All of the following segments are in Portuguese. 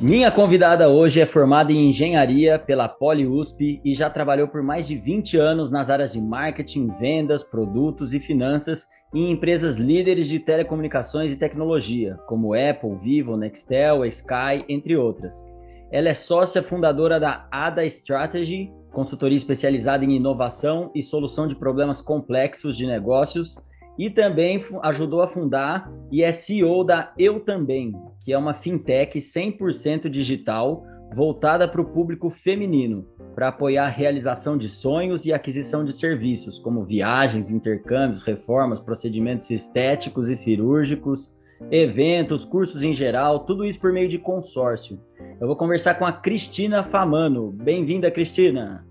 Minha convidada hoje é formada em engenharia pela PoliUSP e já trabalhou por mais de 20 anos nas áreas de marketing, vendas, produtos e finanças em empresas líderes de telecomunicações e tecnologia, como Apple, Vivo, Nextel, Sky, entre outras. Ela é sócia fundadora da ADA Strategy, consultoria especializada em inovação e solução de problemas complexos de negócios, e também ajudou a fundar e é CEO da Eu Também, que é uma fintech 100% digital voltada para o público feminino, para apoiar a realização de sonhos e aquisição de serviços, como viagens, intercâmbios, reformas, procedimentos estéticos e cirúrgicos, eventos, cursos em geral, tudo isso por meio de consórcio. Eu vou conversar com a Cristina Famano. Bem-vinda, Cristina.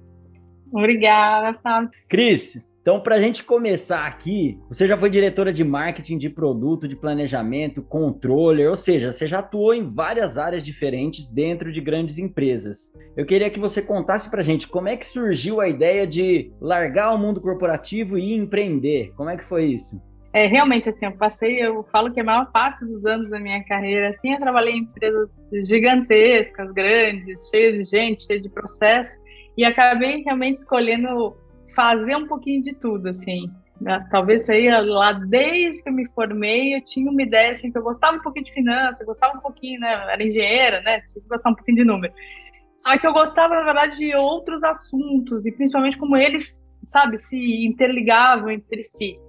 Obrigada, Fábio. Cris, então, para a gente começar aqui, você já foi diretora de marketing de produto, de planejamento, controller, ou seja, você já atuou em várias áreas diferentes dentro de grandes empresas. Eu queria que você contasse para a gente como é que surgiu a ideia de largar o mundo corporativo e empreender. Como é que foi isso? É, realmente, assim, eu passei, eu falo que a maior parte dos anos da minha carreira, assim, eu trabalhei em empresas gigantescas, grandes, cheias de gente, cheias de processo, e acabei realmente escolhendo fazer um pouquinho de tudo, assim. Né? Talvez isso aí, lá desde que eu me formei, eu tinha uma ideia, assim, que eu gostava um pouquinho de finanças, gostava um pouquinho, né, era engenheira, né, tinha que gostar um pouquinho de número. Só que eu gostava, na verdade, de outros assuntos, e principalmente como eles, sabe, se interligavam entre si.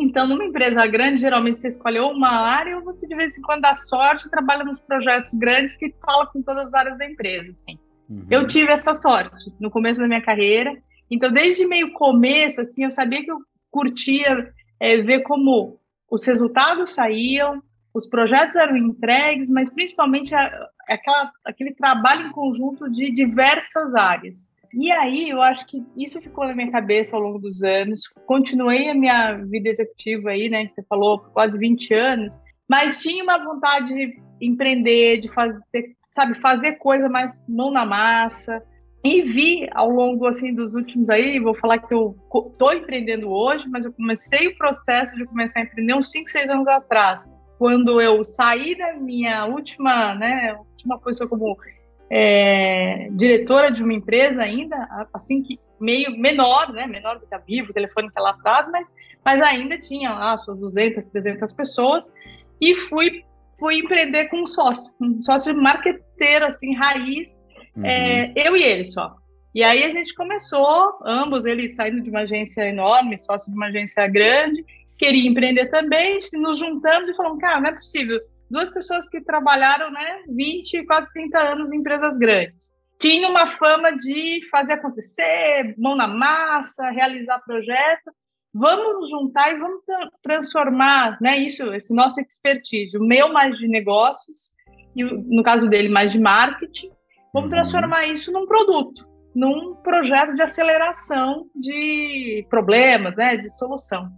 Então, numa empresa grande, geralmente você escolhe uma área ou você, de vez em quando, dá sorte e trabalha nos projetos grandes que falam com todas as áreas da empresa, assim. Uhum. Eu tive essa sorte no começo da minha carreira, então, desde meio começo, assim, eu sabia que eu curtia é, ver como os resultados saíam, os projetos eram entregues, mas principalmente a, aquela, aquele trabalho em conjunto de diversas áreas. E aí, eu acho que isso ficou na minha cabeça ao longo dos anos. Continuei a minha vida executiva aí, né, que você falou, quase 20 anos, mas tinha uma vontade de empreender, de fazer, sabe, fazer coisa mais mão na massa, e vi ao longo assim dos últimos aí, vou falar que eu estou empreendendo hoje, mas eu comecei o processo de começar a empreender uns 5, 6 anos atrás, quando eu saí da minha última, né, última posição como é, diretora de uma empresa ainda, assim que meio menor, né, menor do que a Vivo, telefônica lá atrás, mas, mas ainda tinha lá suas 200, 300 pessoas, e fui fui empreender com um sócio, um sócio marqueteiro, assim, raiz, Uhum. É, eu e ele só. E aí a gente começou, ambos, ele saindo de uma agência enorme, sócio de uma agência grande, queria empreender também, nos juntamos e falamos, cara, não é possível. Duas pessoas que trabalharam, né, 20, quase 30 anos em empresas grandes. Tinha uma fama de fazer acontecer, mão na massa, realizar projeto. Vamos nos juntar e vamos transformar, né, isso, esse nosso expertise, o meu mais de negócios e no caso dele mais de marketing, Vamos uhum. transformar isso num produto, num projeto de aceleração de problemas, né, de solução.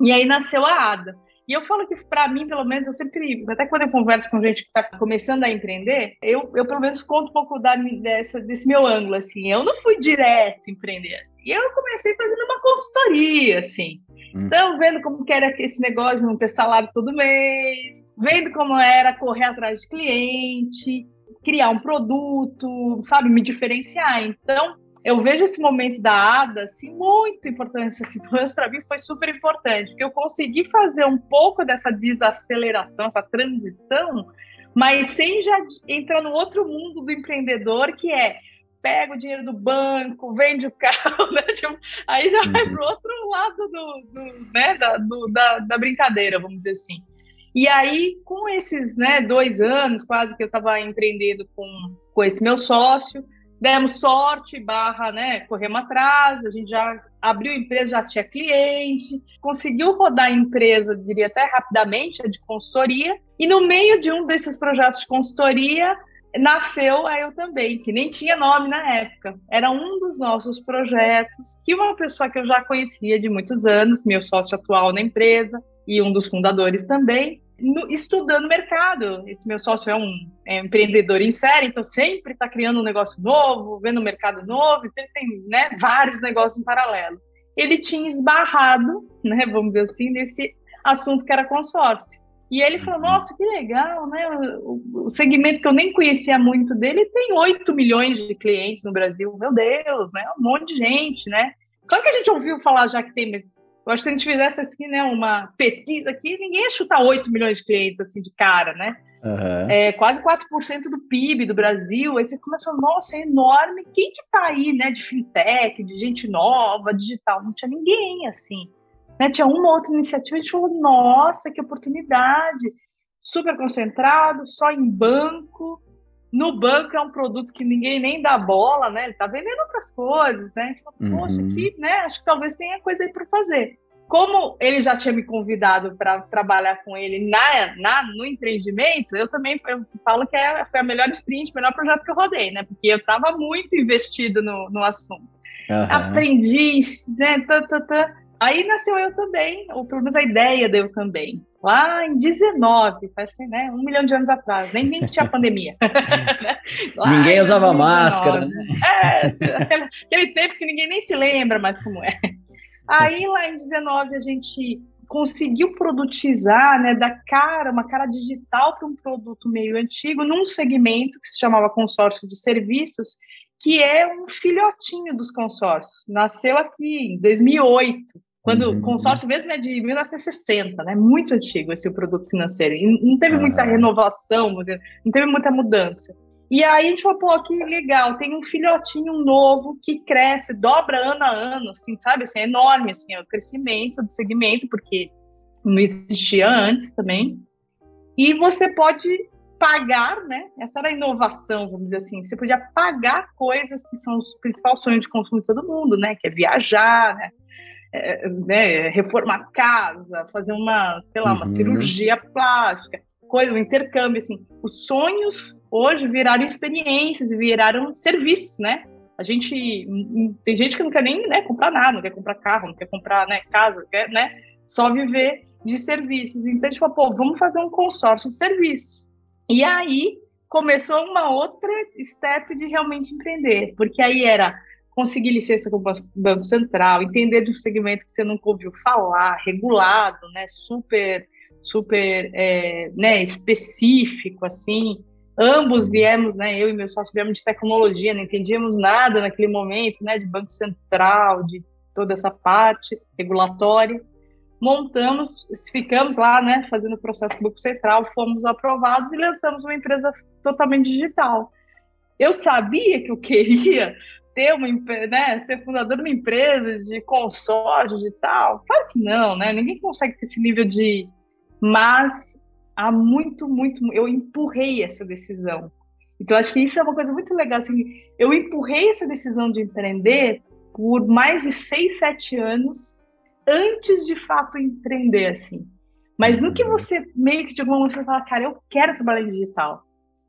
E aí nasceu a ADA. E eu falo que, para mim, pelo menos, eu sempre, até quando eu converso com gente que está começando a empreender, eu, eu, pelo menos, conto um pouco da, dessa, desse meu ângulo, assim. Eu não fui direto empreender, assim. Eu comecei fazendo uma consultoria, assim. Hum. Então, vendo como que era esse negócio de não ter salário todo mês, vendo como era correr atrás de cliente, criar um produto, sabe, me diferenciar. Então, eu vejo esse momento da ADA assim, muito importante, assim, para mim foi super importante, porque eu consegui fazer um pouco dessa desaceleração, essa transição, mas sem já entrar no outro mundo do empreendedor, que é pega o dinheiro do banco, vende o carro, né? tipo, aí já vai uhum. para o outro lado do, do né? da, do, da, da brincadeira, vamos dizer assim. E aí, com esses né, dois anos quase que eu estava empreendendo com, com esse meu sócio, demos sorte, barra, né, corremos atrás, a gente já abriu empresa, já tinha cliente, conseguiu rodar a empresa, diria até rapidamente, de consultoria, e no meio de um desses projetos de consultoria, nasceu a Eu Também, que nem tinha nome na época. Era um dos nossos projetos que uma pessoa que eu já conhecia de muitos anos, meu sócio atual na empresa e um dos fundadores também, no, estudando mercado. Esse meu sócio é um, é um empreendedor em série, então sempre está criando um negócio novo, vendo um mercado novo, então ele tem né, vários negócios em paralelo. Ele tinha esbarrado, né, vamos dizer assim, nesse assunto que era consórcio. E ele falou: uhum. Nossa, que legal, né? O, o, segmento que eu nem conhecia muito dele tem 8 milhões de clientes no Brasil. Meu Deus, né? Um monte de gente, né? Claro que a gente ouviu falar já que tem, mas eu acho que se a gente fizesse assim, né, uma pesquisa aqui, ninguém ia chutar 8 milhões de clientes assim de cara, né? Uhum. É, quase 4% do PIB do Brasil. Aí você começa a falar, nossa, é enorme. Quem que tá aí, né, de fintech, de gente nova, digital? Não tinha ninguém, assim. Né? Tinha uma outra iniciativa, a gente falou, nossa, que oportunidade, super concentrado, só em banco. No banco é um produto que ninguém nem dá bola, né? Ele está vendendo outras coisas, né? A gente falou, poxa, uhum. aqui, né? Acho que talvez tenha coisa aí para fazer. Como ele já tinha me convidado para trabalhar com ele na, na, no empreendimento, eu também eu falo que é, foi a melhor sprint, o melhor projeto que eu rodei, né? Porque eu estava muito investido no, no assunto. Uhum. Aprendi, né? Tá, tá, tá. Aí nasceu eu também, ou pelo menos a ideia deu também. Lá em 19, faz né, um milhão de anos atrás, nem, nem tinha pandemia. ninguém usava máscara. Né? É, aquele, aquele tempo que ninguém nem se lembra mais como é. Aí lá em 19 a gente conseguiu produtizar, né, da cara, uma cara digital para um produto meio antigo, num segmento que se chamava consórcio de serviços, que é um filhotinho dos consórcios. Nasceu aqui em 2008. Quando uhum. o consórcio mesmo é de 1960, né? Muito antigo esse produto financeiro. E não teve muita renovação, não teve muita mudança. E aí a gente falou, pô, que legal, tem um filhotinho novo que cresce, dobra ano a ano, assim, sabe? Assim, é enorme, assim, é o crescimento do segmento, porque não existia antes também. E você pode pagar, né? Essa era a inovação, vamos dizer assim. Você podia pagar coisas que são os principais sonhos de consumo de todo mundo, né? Que é viajar, né? É, né, reformar casa, fazer uma, sei lá, uma uhum. cirurgia plástica, coisa, um intercâmbio, assim. Os sonhos hoje viraram experiências e viraram serviços, né? A gente tem gente que não quer nem né, comprar nada, não quer comprar carro, não quer comprar né, casa, quer né, só viver de serviços. Então a gente falou, pô, vamos fazer um consórcio de serviços. E aí começou uma outra step de realmente empreender, porque aí era conseguir licença com o Banco Central, entender de um segmento que você nunca ouviu falar, regulado, né, super, super é, né, específico, assim. Ambos viemos, né, eu e meu sócio viemos de tecnologia, não entendíamos nada naquele momento, né, de Banco Central, de toda essa parte regulatória. Montamos, ficamos lá, né, fazendo o processo com o Banco Central, fomos aprovados e lançamos uma empresa totalmente digital. Eu sabia que eu queria ter uma né, ser fundador de uma empresa de consórcio de tal? Claro que não, né? Ninguém consegue ter esse nível de. Mas há muito, muito. Eu empurrei essa decisão. Então, acho que isso é uma coisa muito legal. Assim, eu empurrei essa decisão de empreender por mais de seis, sete anos antes de fato empreender, assim. Mas no que uhum. você meio que de alguma maneira fala, cara, eu quero trabalhar em digital.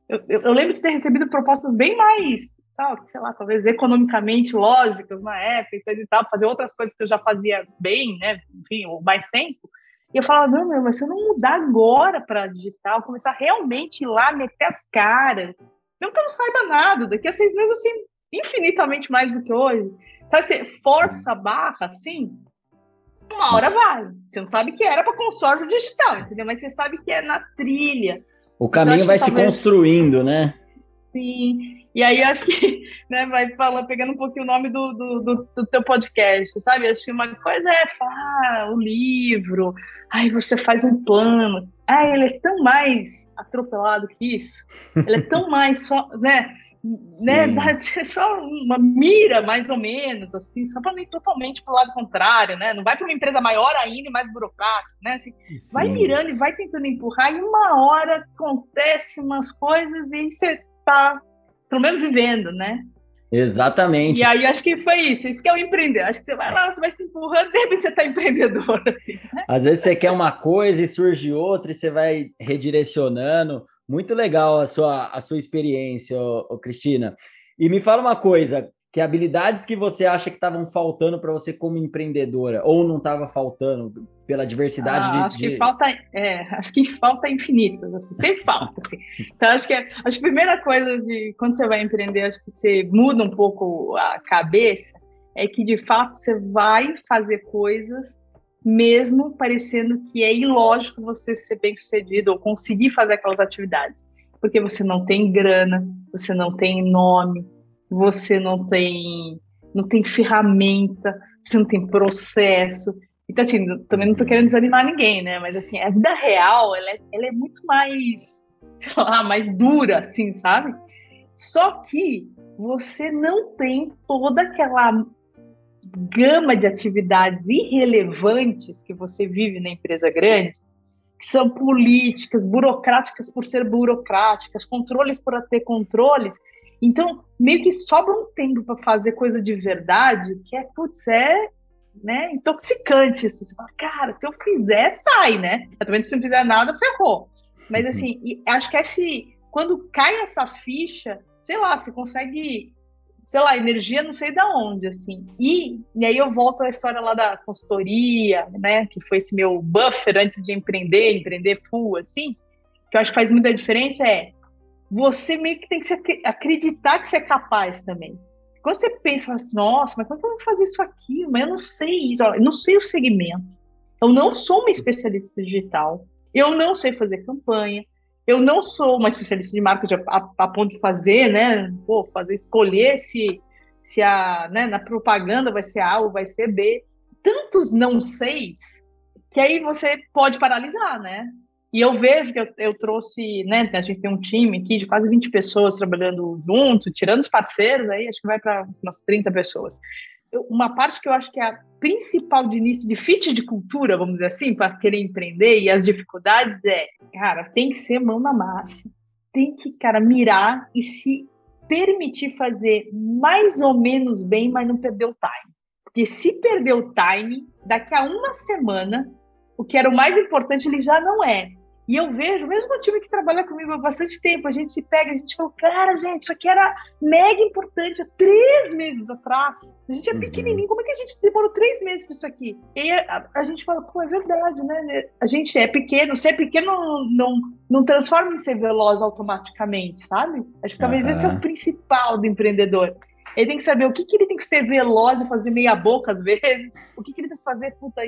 Eu, eu, eu, lembro de ter recebido propostas bem mais tal, sei lá, talvez economicamente lógicas na época e coisa e tal, fazer outras coisas que eu já fazia bem, né, enfim, ou mais tempo. E eu falava, não, meu, mas se eu não mudar agora para digital, começar realmente ir lá, meter as caras, não que eu não saiba nada, daqui a seis meses, assim, infinitamente mais do que hoje. Sabe, você força a barra, assim, uma hora vai. Você não sabe que era para consórcio digital, entendeu? Mas você sabe que é na trilha. O caminho então, vai se talvez... construindo, né? Sim. E aí acho que né, vai falando, pegando um pouquinho o nome do, do, do, do teu podcast, sabe? Acho que uma coisa é falar o livro, aí você faz um plano. Ah, ele é tão mais atropelado que isso. Ele é tão mais só, né? né, dá só uma mira, mais ou menos, assim, só para não ir totalmente para o lado contrário, né? Não vai para uma empresa maior ainda e mais burocrática, né? Assim, vai mirando e vai tentando empurrar, e uma hora acontece umas coisas e você tá pelo menos vivendo, né? Exatamente. E aí acho que foi isso, isso que é o empreender. Acho que você vai lá, você vai se empurrando, de repente você está empreendedor, assim. Né? Às vezes você quer uma coisa e surge outra e você vai redirecionando. Muito legal a sua, a sua experiência, ô, ô Cristina. E me fala uma coisa, que habilidades que você acha que estavam faltando para você como empreendedora ou não estava faltando pela diversidade ah, de, acho que falta é, acho que falta infinitas assim, sempre falta assim. então acho que acho que a primeira coisa de quando você vai empreender acho que você muda um pouco a cabeça é que de fato você vai fazer coisas mesmo parecendo que é ilógico você ser bem sucedido ou conseguir fazer aquelas atividades porque você não tem grana você não tem nome você não tem não tem ferramenta, você não tem processo. Então, assim, também não estou querendo desanimar ninguém, né? Mas, assim, a vida real, ela é, ela é muito mais, sei lá, mais dura, assim, sabe? Só que você não tem toda aquela gama de atividades irrelevantes que você vive na empresa grande, que são políticas, burocráticas por ser burocráticas, controles por ter controles, então, meio que sobra um tempo para fazer coisa de verdade, que é, putz, é né, intoxicante. Assim. Você fala, cara, se eu fizer, sai, né? Também se não fizer nada, ferrou. Mas, uhum. assim, acho que esse, quando cai essa ficha, sei lá, você consegue, sei lá, energia não sei da onde, assim. E, e aí eu volto à história lá da consultoria, né, que foi esse meu buffer antes de empreender, empreender full, assim, que eu acho que faz muita diferença é você meio que tem que acreditar que você é capaz também. Quando você pensa, nossa, mas como que eu vou fazer isso aqui? Mas eu não sei isso, eu não sei o segmento. Eu não sou uma especialista digital. Eu não sei fazer campanha. Eu não sou uma especialista de marketing a, a, ponto de fazer, né? Pô, fazer escolher se, se a, né, na propaganda vai ser A ou vai ser B. Tantos não seis que aí você pode paralisar, né? E eu vejo que eu, eu, trouxe, né? A gente tem um time aqui de quase 20 pessoas trabalhando junto, tirando os parceiros, aí acho que vai para umas 30 pessoas. Eu, uma parte que eu acho que é a principal de início de fit de cultura, vamos dizer assim, para querer empreender e as dificuldades é, cara, tem que ser mão na massa, tem que, cara, mirar e se permitir fazer mais ou menos bem, mas não perder o time. Porque se perder o time, daqui a uma semana, o que era o mais importante, ele já não é. E eu vejo, mesmo o time que trabalha comigo há bastante tempo, a gente se pega, a gente fala, cara, gente, isso aqui era mega importante há três meses atrás. A gente é uhum. pequenininho, como é que a gente demorou três meses para isso aqui? E a, a, gente fala, pô, é verdade, né? A gente é pequeno, ser pequeno não, não, não transforma em ser veloz automaticamente, sabe? Acho que talvez uhum. esse é o principal do empreendedor. Ele tem que saber o que, que ele tem que ser veloz e fazer meia boca às vezes, o que, que ele tem que fazer, puta,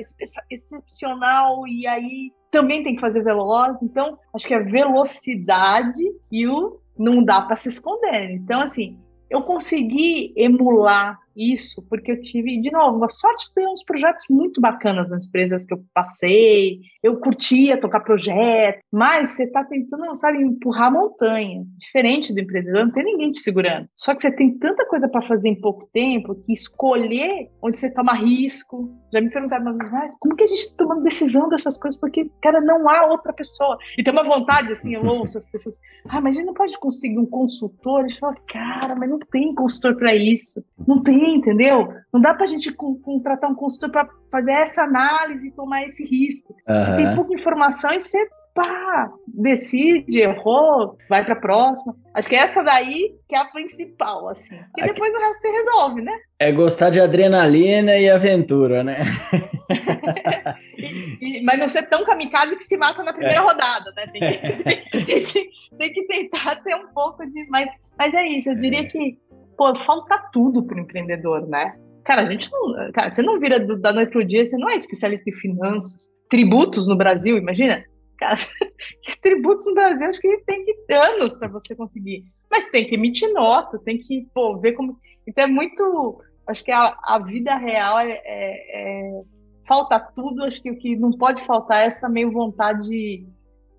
excepcional e aí também tem que fazer veloz. Então, acho que a velocidade e o não dá para se esconder. Então, assim, eu consegui emular isso porque eu tive, de novo, a sorte de ter uns projetos muito bacanas nas empresas que eu passei. Eu curtia tocar projeto, mas você está tentando, sabe, empurrar a montanha. Diferente do empreendedor, não tem ninguém te segurando. Só que você tem tanta coisa para fazer em pouco tempo que escolher onde você toma risco. Já me perguntaram vez, mas como que a gente está tomando decisão dessas coisas? Porque, cara, não há outra pessoa. E tem uma vontade, assim, eu ouço as pessoas, ah, mas a gente não pode conseguir um consultor. A gente fala, cara, mas não tem consultor para isso. Não tem, entendeu? Não dá para a gente contratar um consultor para fazer essa análise e tomar esse risco. Uhum. Você tem pouca informação e você pá, decide, errou, vai para a próxima. Acho que essa daí que é a principal, assim. E Aqui... depois o resto se resolve, né? É gostar de adrenalina e aventura, né? e, e, mas não ser tão kamikaze que se mata na primeira é. rodada, né? Tem que, tem, tem, que, tem que tentar ter um pouco de. Mas, mas é isso, eu diria é. que pô, falta tudo para o empreendedor, né? Cara, a gente não. Cara, você não vira da noite pro dia, você não é especialista em finanças. Tributos no Brasil, imagina. Cara, tributos no Brasil, acho que tem que anos para você conseguir. Mas tem que emitir nota, tem que pô, ver como. Então é muito. Acho que a, a vida real é, é, é, Falta tudo, acho que o que não pode faltar é essa meio vontade de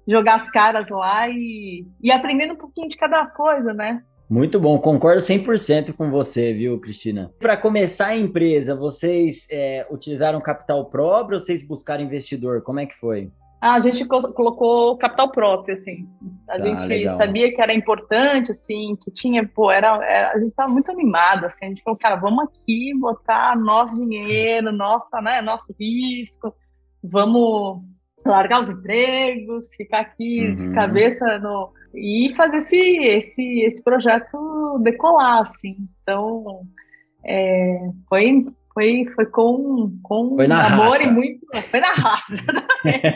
jogar as caras lá e, e aprendendo um pouquinho de cada coisa, né? Muito bom, concordo 100% com você, viu, Cristina? Para começar a empresa, vocês é, utilizaram capital próprio ou vocês buscaram investidor? Como é que foi? Ah, a gente colocou capital próprio, assim. A tá, gente legal. sabia que era importante, assim, que tinha, pô, era, era a gente estava muito animado, assim. A gente falou, cara, vamos aqui botar nosso dinheiro, nossa, né, nosso risco, vamos largar os empregos, ficar aqui uhum. de cabeça no e fazer esse esse esse projeto decolar, assim. Então, é, foi foi, foi com, com foi amor raça. e muito. Foi na raça.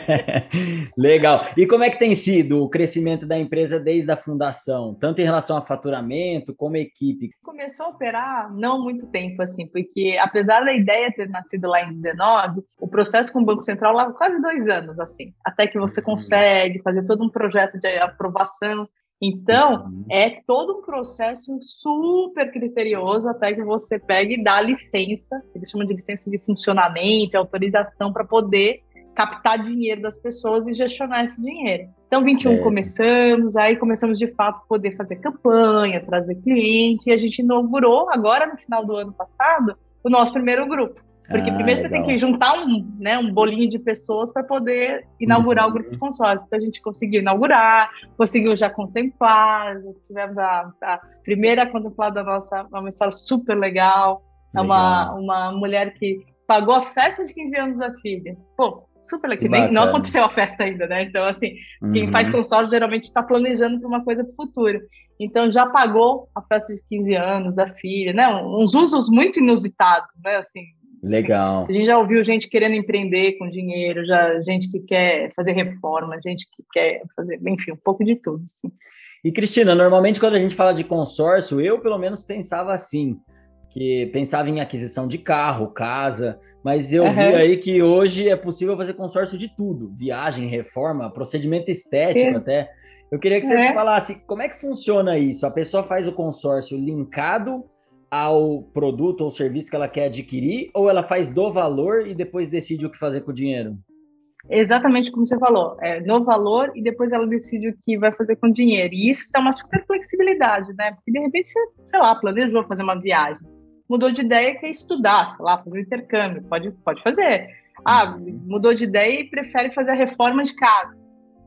Legal. E como é que tem sido o crescimento da empresa desde a fundação, tanto em relação a faturamento como equipe? Começou a operar não muito tempo, assim, porque apesar da ideia ter nascido lá em 19, o processo com o Banco Central leva quase dois anos, assim, até que você uhum. consegue fazer todo um projeto de aprovação. Então, uhum. é todo um processo super criterioso até que você pegue e dá licença, eles chamam de licença de funcionamento, autorização para poder captar dinheiro das pessoas e gestionar esse dinheiro. Então, 21 é. começamos, aí começamos de fato poder fazer campanha, trazer cliente, e a gente inaugurou agora no final do ano passado o nosso primeiro grupo. Porque ah, primeiro legal. você tem que juntar um, né, um bolinho de pessoas para poder inaugurar uhum. o grupo de consórcio. Então a gente conseguiu inaugurar, conseguiu já contemplar, já tivemos a, a primeira contemplada da nossa, uma história super legal. É uma, uma mulher que pagou a festa de 15 anos da filha. Pô, super legal. Nem, não aconteceu a festa ainda, né? Então, assim, uhum. quem faz consórcio geralmente está planejando para uma coisa para o futuro. Então, já pagou a festa de 15 anos da filha, né? Uns usos muito inusitados, né? Assim, Legal. A gente já ouviu gente querendo empreender com dinheiro, já gente que quer fazer reforma, gente que quer fazer, enfim, um pouco de tudo. Assim. E Cristina, normalmente quando a gente fala de consórcio, eu pelo menos pensava assim, que pensava em aquisição de carro, casa, mas eu uhum. vi aí que hoje é possível fazer consórcio de tudo, viagem, reforma, procedimento estético é. até. Eu queria que você é. falasse como é que funciona isso. A pessoa faz o consórcio linkado ao produto ou serviço que ela quer adquirir, ou ela faz do valor e depois decide o que fazer com o dinheiro? Exatamente como você falou, é no valor e depois ela decide o que vai fazer com o dinheiro. E isso dá uma super flexibilidade, né? Porque de repente você, sei lá, planejou fazer uma viagem, mudou de ideia e quer estudar, sei lá, fazer um intercâmbio, pode, pode fazer. Ah, mudou de ideia e prefere fazer a reforma de casa,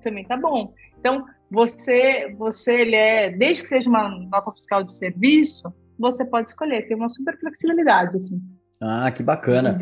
também tá bom. Então, você, você ele é, desde que seja uma nota fiscal de serviço, você pode escolher, tem uma super flexibilidade, assim. Ah, que bacana.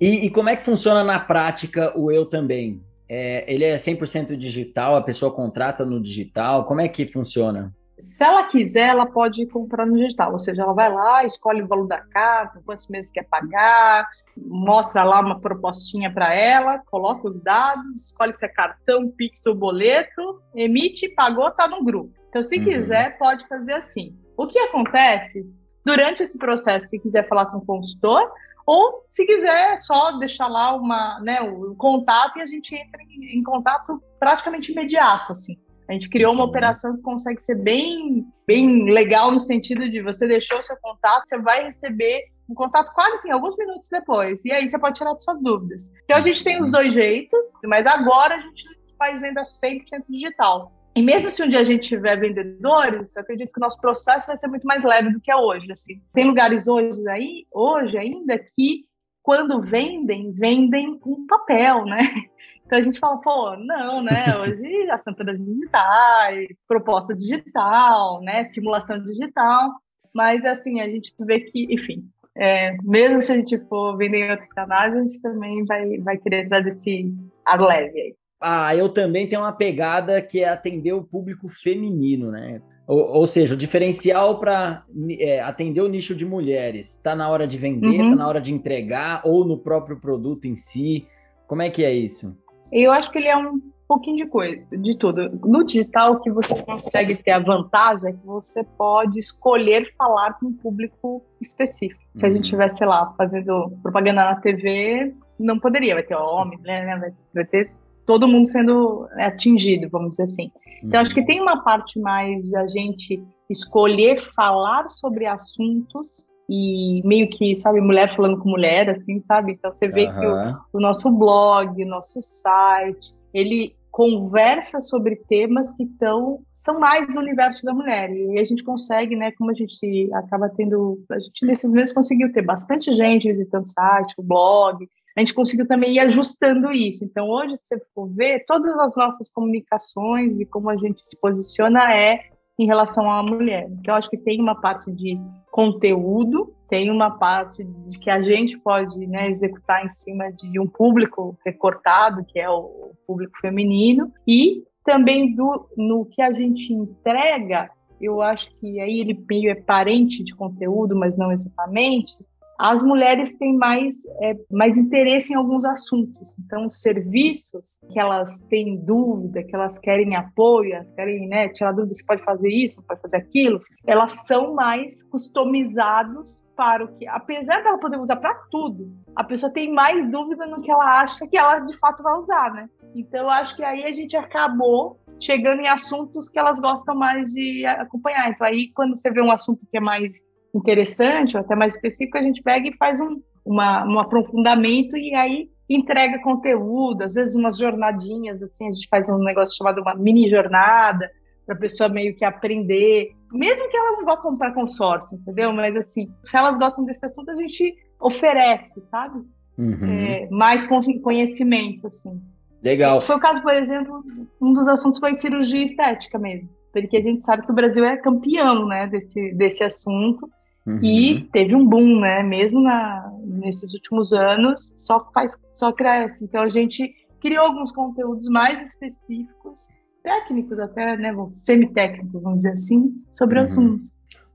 E, e, como é que funciona na prática o Eu Também? É, ele é 100% digital, a pessoa contrata no digital, como é que funciona? Se ela quiser, ela pode comprar no digital, ou seja, ela vai lá, escolhe o valor da carta, quantos meses quer pagar, mostra lá uma propostinha para ela, coloca os dados, escolhe se é cartão, Pix ou boleto, emite, pagou, tá no grupo. Então, se uhum. quiser, pode fazer assim. O que acontece durante esse processo, se quiser falar com o consultor, ou se quiser só deixar lá uma, né, o contato e a gente entra em, em contato praticamente imediato, assim. A gente criou uma operação que consegue ser bem, bem legal no sentido de você deixou o seu contato, você vai receber um contato quase assim, alguns minutos depois. E aí você pode tirar suas dúvidas. Então a gente tem os dois jeitos, mas agora a gente faz venda 100% digital. E mesmo se um dia a gente tiver vendedores, eu acredito que o nosso processo vai ser muito mais leve do que é hoje. Assim. Tem lugares hoje aí, hoje ainda, que quando vendem, vendem com papel, né? Então a gente fala, pô, não, né? Hoje as assinaturas digitais, proposta digital, né? Simulação digital. Mas assim, a gente vê que, enfim, é, mesmo se a gente for vender em outros canais, a gente também vai, vai querer trazer esse ar leve aí ah, eu também tenho uma pegada que é atender o público feminino, né? Ou, ou seja, o diferencial para é, atender o nicho de mulheres. Está na hora de vender, está uhum. na hora de entregar, ou no próprio produto em si. Como é que é isso? Eu acho que ele é um pouquinho de coisa, de tudo. No digital, o que você consegue ter a vantagem é que você pode escolher falar com um público específico. Se a gente estivesse, uhum. sei lá, fazendo propaganda na TV, não poderia, vai ter homem, né? Vai ter todo mundo sendo atingido, vamos dizer assim. Então, acho que uhum. tem uma parte mais de a gente escolher falar sobre assuntos e meio que, sabe, mulher falando com mulher, assim, sabe? Então, você vê uhum. que o, o, nosso blog, o nosso site, ele conversa sobre temas que estão são mais do universo da mulher e a gente consegue, né, como a gente acaba tendo, a gente nesses meses conseguiu ter bastante gente visitando o site, o blog, a gente conseguiu também ir ajustando isso. Então, hoje, se você for ver, todas as nossas comunicações e como a gente se posiciona é em relação à mulher. Então, eu acho que tem uma parte de conteúdo, tem uma parte de que a gente pode né, executar em cima de um público recortado, que é o público feminino e também do, no que a gente entrega, eu acho que aí ele meio é parente de conteúdo, mas não exatamente, as mulheres têm mais, é, mais interesse em alguns assuntos. Então, os serviços que elas têm dúvida, que elas querem apoio, elas querem né, tirar dúvida se pode fazer isso, pode fazer aquilo, elas são mais customizados para o que, apesar dela poder usar para tudo, a pessoa tem mais dúvida no que ela acha que ela de fato vai usar, né? Então, eu acho que aí a gente acabou chegando em assuntos que elas gostam mais de acompanhar. Então, aí, quando você vê um assunto que é mais interessante, ou até mais específico, a gente pega e faz um, uma, um aprofundamento e aí entrega conteúdo, às vezes umas jornadinhas, assim, a gente faz um negócio chamado uma mini jornada, para a pessoa meio que aprender, mesmo que ela não vá comprar consórcio, entendeu? Mas assim, se elas gostam desse assunto, a gente oferece, sabe? Uhum. É, mais conhecimento, assim. Legal. Foi o caso, por exemplo, um dos assuntos foi cirurgia estética mesmo, porque a gente sabe que o Brasil é campeão, né, desse, desse assunto. Uhum. E teve um boom, né? Mesmo na, nesses últimos anos, só faz, só cresce. Então a gente criou alguns conteúdos mais específicos, técnicos até, né? Semi-técnicos, vamos dizer assim, sobre uhum. o assunto.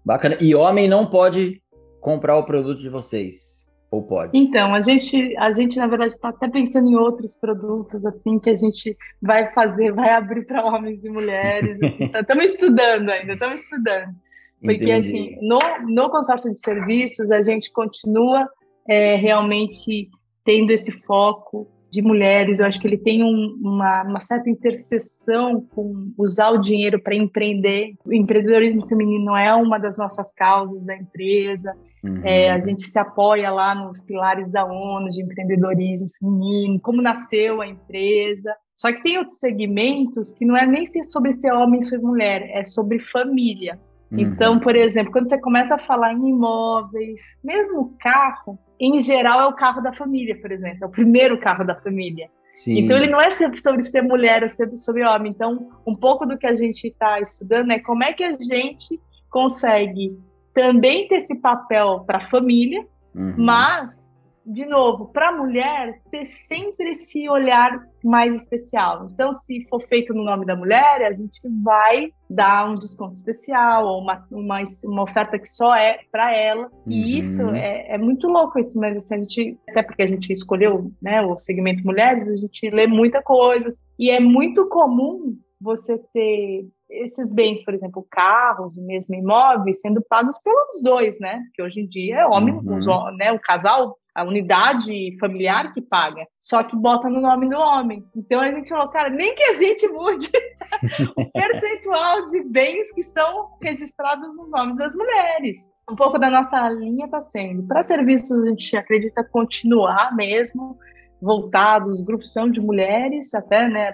Bacana. E homem não pode comprar o produto de vocês? Ou pode? Então, a gente, a gente na verdade, está até pensando em outros produtos, assim, que a gente vai fazer, vai abrir para homens e mulheres. Estamos assim, tá, estudando ainda, estamos estudando. Porque, Entendi. assim, no, no consórcio de serviços, a gente continua é, realmente tendo esse foco de mulheres. Eu acho que ele tem um, uma, uma, certa interseção com usar o dinheiro para empreender. O empreendedorismo feminino é uma das nossas causas da empresa. Uhum. É, a gente se apoia lá nos pilares da ONU de empreendedorismo feminino, como nasceu a empresa. Só que tem outros segmentos que não é nem sobre ser homem ou ser mulher, é sobre família. Uhum. Então, por exemplo, quando você começa a falar em imóveis, mesmo o carro, em geral é o carro da família, por exemplo, é o primeiro carro da família. Sim. Então ele não é sobre ser mulher ou sobre homem. Então, um pouco do que a gente está estudando é como é que a gente consegue também ter esse papel para a família, uhum. mas de novo, para a mulher ter sempre esse olhar mais especial. Então, se for feito no nome da mulher, a gente vai dar um desconto especial ou uma, uma, uma oferta que só é para ela. Uhum. E isso é, é, muito louco, isso, mas assim, a gente, até porque a gente escolheu né, o segmento mulheres, a gente lê muita coisa. E é muito comum você ter esses bens, por exemplo, carros, mesmo imóveis, sendo pagos pelos dois, né? Porque hoje em dia é homem, uhum. os, né, o casal a unidade familiar que paga, só que bota no nome do homem. Então a gente falou, cara, nem que a gente mude o percentual de bens que são registrados nos nomes das mulheres. Um pouco da nossa linha está sendo. Para serviços, a gente acredita continuar mesmo, voltados, grupos são de mulheres, até, né,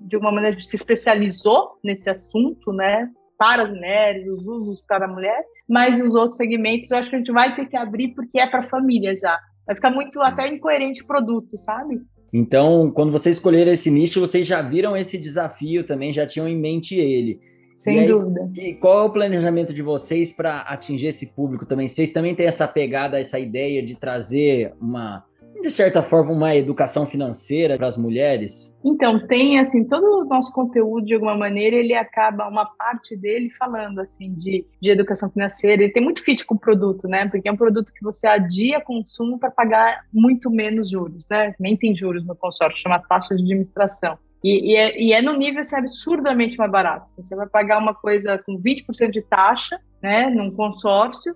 de uma maneira se especializou nesse assunto, né, para as mulheres, os usos para a mulher, mas os outros segmentos eu acho que a gente vai ter que abrir porque é para a família já. Vai ficar muito até incoerente o produto, sabe? Então, quando vocês escolheram esse nicho, vocês já viram esse desafio também, já tinham em mente ele. Sem aí, dúvida. E qual é o planejamento de vocês para atingir esse público também? Vocês também têm essa pegada, essa ideia de trazer uma de certa forma, uma educação financeira para as mulheres? Então, tem, assim, todo o nosso conteúdo, de alguma maneira, ele acaba, uma parte dele falando, assim, de, de educação financeira. Ele tem muito fit com o produto, né? Porque é um produto que você adia consumo para pagar muito menos juros, né? Nem tem juros no consórcio, chama taxa de administração. E, e, é, e, é, no nível assim, absurdamente mais barato. Assim, você vai pagar uma coisa com 20% de taxa, né, num consórcio,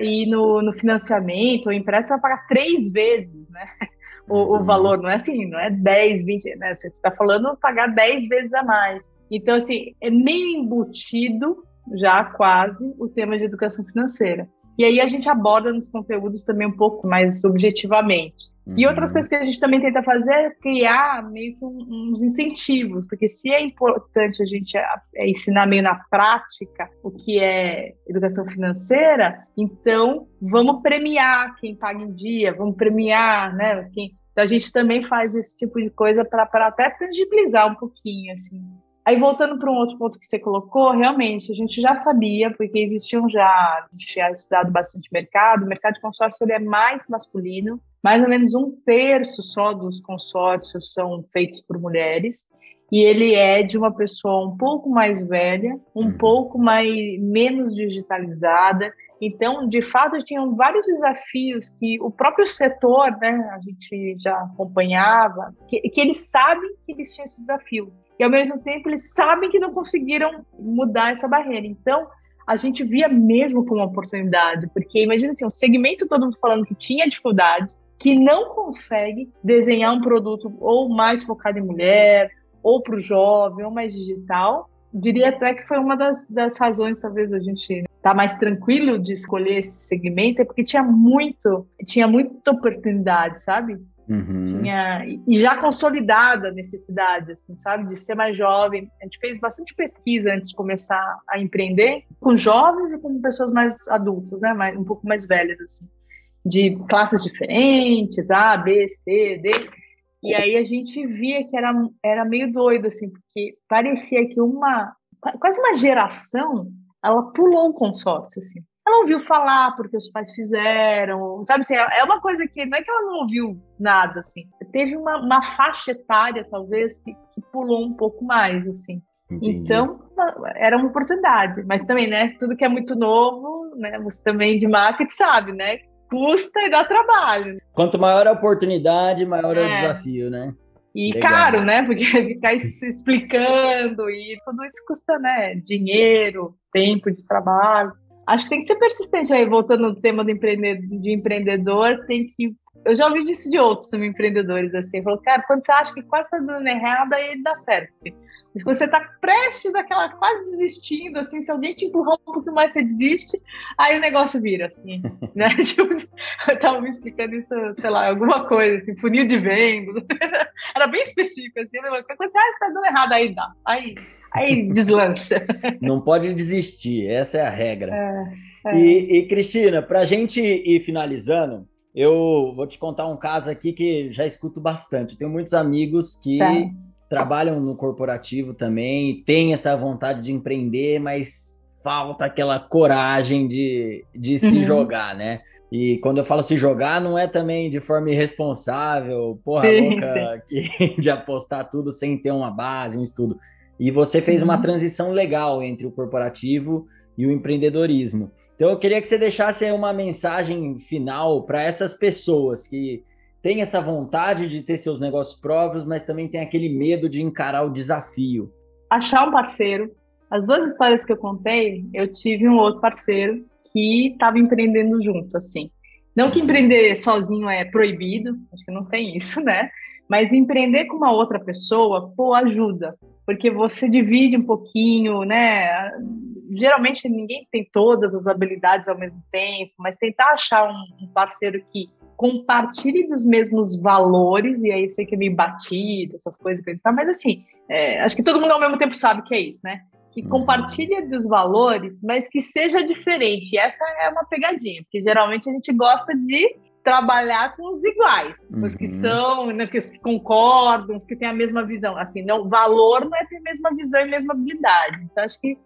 e no, no financiamento ou empréstimo, vai pagar três vezes, né? O, o uhum. valor não é assim, não é 10, 20, né? Você está falando pagar 10 vezes a mais. Então, assim, é meio embutido já quase o tema de educação financeira. E aí a gente aborda nos conteúdos também um pouco mais objetivamente. Uhum. E outras coisas que a gente também tenta fazer é criar meio que uns incentivos, porque se é importante a gente é, ensinar meio na prática o que é educação financeira, então vamos premiar quem paga em dia, vamos premiar, né, quem então, a gente também faz esse tipo de coisa para até tangibilizar um pouquinho, assim, Aí, voltando para um outro ponto que você colocou, realmente, a gente já sabia, porque existiam já, a gente tinha estudado bastante mercado, o mercado de consórcio ele é mais masculino, mais ou menos um terço só dos consórcios são feitos por mulheres, e ele é de uma pessoa um pouco mais velha, um uhum. pouco mais menos digitalizada, então, de fato, tinham vários desafios que o próprio setor, né, a gente já acompanhava, que, que eles sabem que eles tinham esse desafio. E, ao mesmo tempo, eles sabem que não conseguiram mudar essa barreira. Então, a gente via mesmo como uma oportunidade, porque imagina assim, um segmento todo mundo falando que tinha dificuldade, que não consegue desenhar um produto ou mais focado em mulher, ou para o jovem, ou mais digital, diria até que foi uma das, das razões, talvez, a gente tá mais tranquilo de escolher esse segmento, é porque tinha muito, tinha muita oportunidade, sabe? Uhum. Tinha, e já consolidada a necessidade, assim, sabe, de ser mais jovem. A gente fez bastante pesquisa antes de começar a empreender, com jovens e com pessoas mais adultas, né, mais, um pouco mais velhas, assim, de classes diferentes, A, B, C, D. E aí a gente via que era, era meio doido, assim, porque parecia que uma, quase uma geração, ela pulou o consórcio, assim. Ela ouviu falar porque os pais fizeram, sabe assim, é uma coisa que não é que ela não ouviu nada, assim. Teve uma, uma faixa etária, talvez, que, que pulou um pouco mais, assim. Entendi. Então, era uma oportunidade. Mas também, né, tudo que é muito novo, né, você também de marketing sabe, né, custa e dá trabalho. Quanto maior a oportunidade, maior é, é o desafio, né? E Legal. caro, né? Porque ficar explicando e tudo isso custa, né? Dinheiro, tempo de trabalho. Acho que tem que ser persistente aí, voltando no tema do empreendedor, de empreendedor, tem que. Eu já ouvi disso de outros empreendedores, assim, falou, cara, quando você acha que quase está dando errado, aí dá certo, assim você está prestes daquela quase desistindo, assim, se alguém te empurrar um pouco mais, você desiste, aí o negócio vira, assim, né? Tipo, eu tava me explicando isso, sei lá, alguma coisa, assim, funil de vendas, era bem específico, assim, quando você acha que tá dando errado, aí dá, aí, aí deslancha. Não pode desistir, essa é a regra. É, é. E, e, Cristina, pra gente ir finalizando, eu vou te contar um caso aqui que já escuto bastante. Tenho muitos amigos que tá trabalham no corporativo também, têm essa vontade de empreender, mas falta aquela coragem de, de se uhum. jogar, né? E quando eu falo se jogar, não é também de forma irresponsável, porra sim, louca, sim. Que, de apostar tudo sem ter uma base, um estudo. E você fez uhum. uma transição legal entre o corporativo e o empreendedorismo. Então eu queria que você deixasse uma mensagem final para essas pessoas que tem essa vontade de ter seus negócios próprios, mas também tem aquele medo de encarar o desafio. Achar um parceiro. As duas histórias que eu contei, eu tive um outro parceiro que estava empreendendo junto, assim. Não que empreender sozinho é proibido, acho que não tem isso, né? Mas empreender com uma outra pessoa, pô, ajuda. Porque você divide um pouquinho, né? Geralmente ninguém tem todas as habilidades ao mesmo tempo, mas tentar achar um parceiro que compartilhe dos mesmos valores, e aí eu sei que é meio batido, essas coisas, mas assim, é, acho que todo mundo ao mesmo tempo sabe que é isso, né? Que uhum. compartilhe dos valores, mas que seja diferente. Essa é uma pegadinha, porque geralmente a gente gosta de trabalhar com os iguais, uhum. os que uhum. são, né, que concordam, os que têm a mesma visão. Assim, não, valor não é ter a mesma visão e a mesma habilidade. Então, acho que,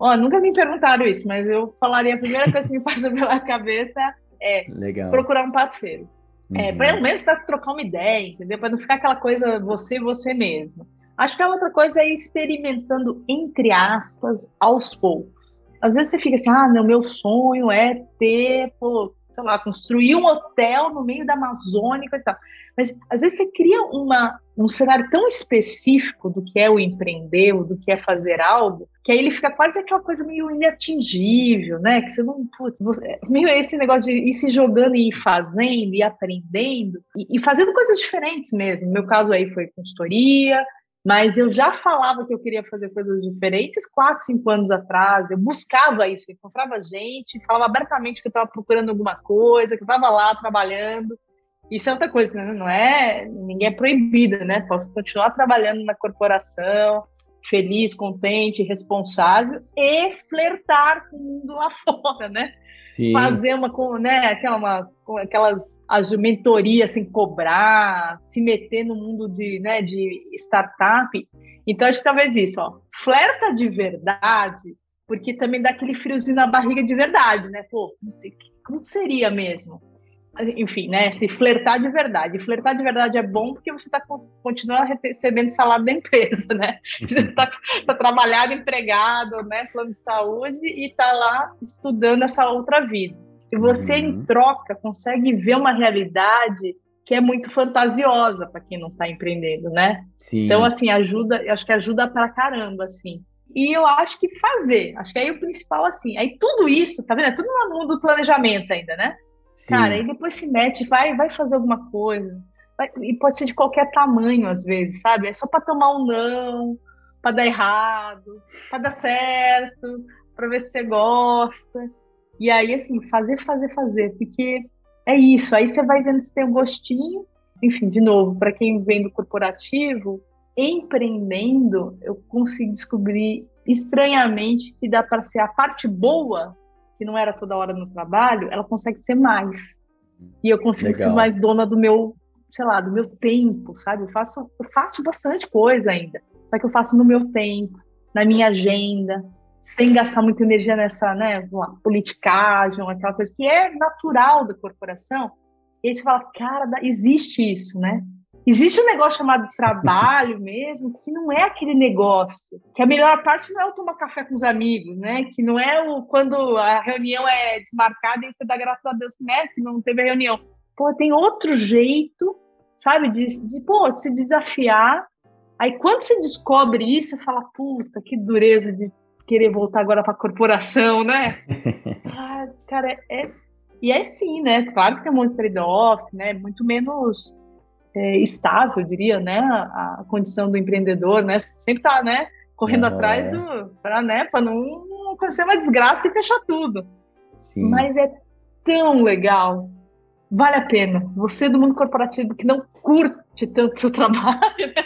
ó, nunca me perguntaram isso, mas eu falaria a primeira coisa que me passa pela cabeça é Legal. procurar um parceiro. É, uhum. É, pelo menos para trocar uma ideia, entendeu? Para não ficar aquela coisa você, você mesmo. Acho que a outra coisa é ir experimentando, entre aspas, aos poucos. Às vezes você fica assim, ah, não, meu sonho é ter, pô, sei lá, construir um hotel no meio da Amazônia e tal. Mas às vezes você cria uma, um cenário tão específico do que é o empreender, do que é fazer algo, que aí ele fica quase aquela coisa meio inatingível, né? Que você não. Putz, você, meio esse negócio de ir se jogando e ir fazendo, e aprendendo, e, e fazendo coisas diferentes mesmo. No meu caso aí foi consultoria, mas eu já falava que eu queria fazer coisas diferentes quatro, cinco anos atrás. Eu buscava isso, eu encontrava gente, falava abertamente que eu estava procurando alguma coisa, que eu estava lá trabalhando. Isso é outra coisa, né? Não é. Ninguém é proibido, né? Pode continuar trabalhando na corporação, feliz, contente, responsável e flertar com o mundo lá fora, né? Sim. Fazer uma, né, aquela, uma, aquelas as mentorias sem cobrar, se meter no mundo de, né, de startup. Então, acho que talvez isso, ó. Flerta de verdade, porque também dá aquele friozinho na barriga de verdade, né? Pô, como seria mesmo? Enfim, né? Se flertar de verdade. Flertar de verdade é bom porque você tá, continua recebendo salário da empresa, né? Você está tá trabalhado, empregado, né? Plano de saúde e tá lá estudando essa outra vida. E você, uhum. em troca, consegue ver uma realidade que é muito fantasiosa para quem não está empreendendo, né? Sim. Então, assim, ajuda, acho que ajuda pra caramba, assim. E eu acho que fazer, acho que aí o principal, assim, aí tudo isso, tá vendo? É tudo no mundo do planejamento ainda, né? Sim. Cara, aí depois se mete, vai, vai fazer alguma coisa. Vai, e pode ser de qualquer tamanho, às vezes, sabe? É só para tomar um não, para dar errado, para dar certo, para ver se você gosta. E aí, assim, fazer, fazer, fazer, porque é isso. Aí você vai vendo se tem um gostinho. Enfim, de novo, para quem vem do corporativo, empreendendo, eu consegui descobrir estranhamente que dá para ser a parte boa, que não era toda hora no trabalho, ela consegue ser mais. E eu consigo Legal. ser mais dona do meu, sei lá, do meu tempo, sabe? Eu faço, eu faço bastante coisa ainda. Só que eu faço no meu tempo, na minha agenda, sem gastar muita energia nessa, né, uma politicagem, aquela coisa que é natural da corporação. E aí você fala, cara, existe isso, né? Existe um negócio chamado trabalho mesmo, que não é aquele negócio. Que a melhor parte não é o tomar café com os amigos, né? Que não é o quando a reunião é desmarcada e você dá graças a Deus, né? Que não teve a reunião. Pô, tem outro jeito, sabe? De, de, pô, de se desafiar. Aí quando você descobre isso, você fala, puta, que dureza de querer voltar agora para a corporação, né? ah, cara, é, e é sim, né? Claro que tem um monte de trade-off, né? Muito menos é, estável, eu diria, né? A, a, condição do empreendedor, né? Sempre tá, né? Correndo atrás é. para né? Para não acontecer uma desgraça e fechar tudo. Sim. Mas é tão legal. Vale a pena. Você do mundo corporativo que não curte tanto seu trabalho, né?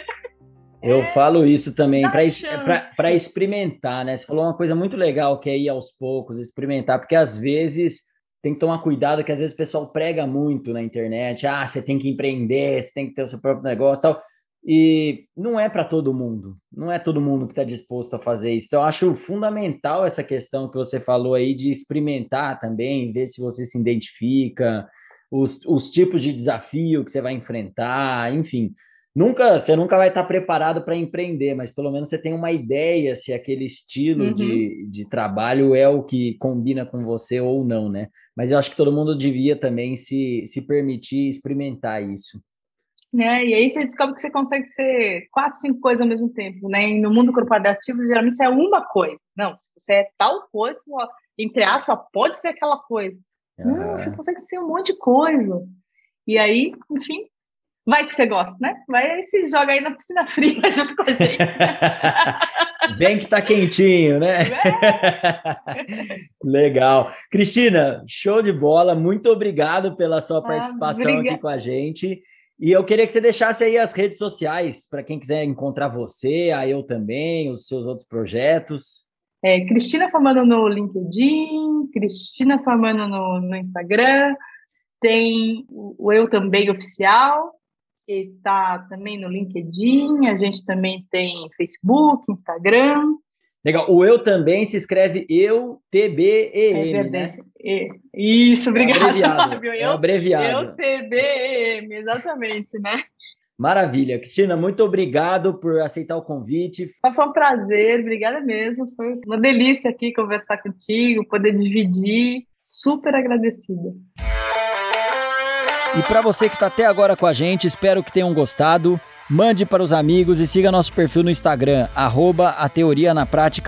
Eu é, falo isso também para experimentar, né? Você falou uma coisa muito legal que é ir aos poucos, experimentar, porque às vezes tem que tomar cuidado, que às vezes o pessoal prega muito na internet, ah, você tem que empreender, você tem que ter o seu próprio negócio tal. E não é para todo mundo, não é todo mundo que está disposto a fazer isso. Então, eu acho fundamental essa questão que você falou aí de experimentar também, ver se você se identifica, os, os tipos de desafio que você vai enfrentar, enfim nunca você nunca vai estar preparado para empreender, mas pelo menos você tem uma ideia se aquele estilo uhum. de, de trabalho é o que combina com você ou não, né? Mas eu acho que todo mundo devia também se, se permitir experimentar isso. né e aí você descobre que você consegue ser quatro, cinco coisas ao mesmo tempo, né? E no mundo corporativo, geralmente você é uma coisa. Não, se você é tal coisa, entre aspas, só pode ser aquela coisa. Uhum. Não, você consegue ser um monte de coisa. E aí, enfim, Vai que você gosta, né? Vai e se joga aí na piscina fria junto com a gente. Vem que tá quentinho, né? É. Legal. Cristina, show de bola. Muito obrigado pela sua ah, participação ah, aqui com a gente. E eu queria que você deixasse aí as redes sociais para quem quiser encontrar você, a eu também, os seus outros projetos. É, Cristina Famano no LinkedIn, Cristina Famano no, no Instagram, tem o Eu Também Oficial, que está também no LinkedIn, a gente também tem Facebook, Instagram. Legal. O eu também se escreve eu, T-B-E-M, é né? Isso, obrigado. É abreviado. Eu, é abreviado. Eu, T-B-E-M, exatamente, né? Maravilha. Cristina, muito obrigado por aceitar o convite. Foi um prazer, obrigada mesmo. Foi uma delícia aqui conversar contigo, poder dividir. Super agradecida. E para você que está até agora com a gente, espero que tenham gostado. Mande para os amigos e siga nosso perfil no Instagram, arroba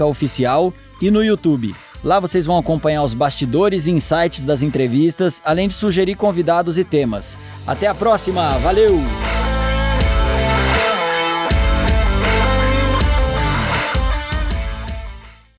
Oficial e no YouTube. Lá vocês vão acompanhar os bastidores e insights das entrevistas, além de sugerir convidados e temas. Até a próxima, valeu!